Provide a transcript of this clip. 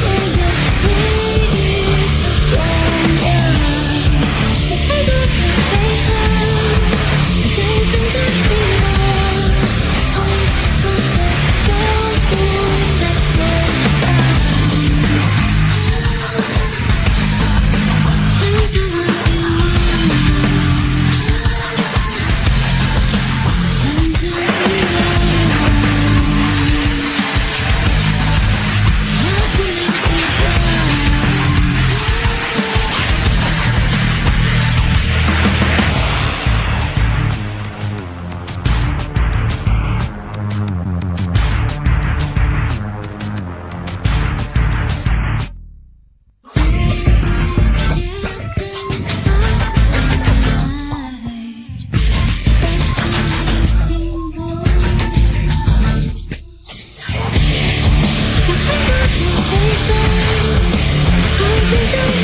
see you. She's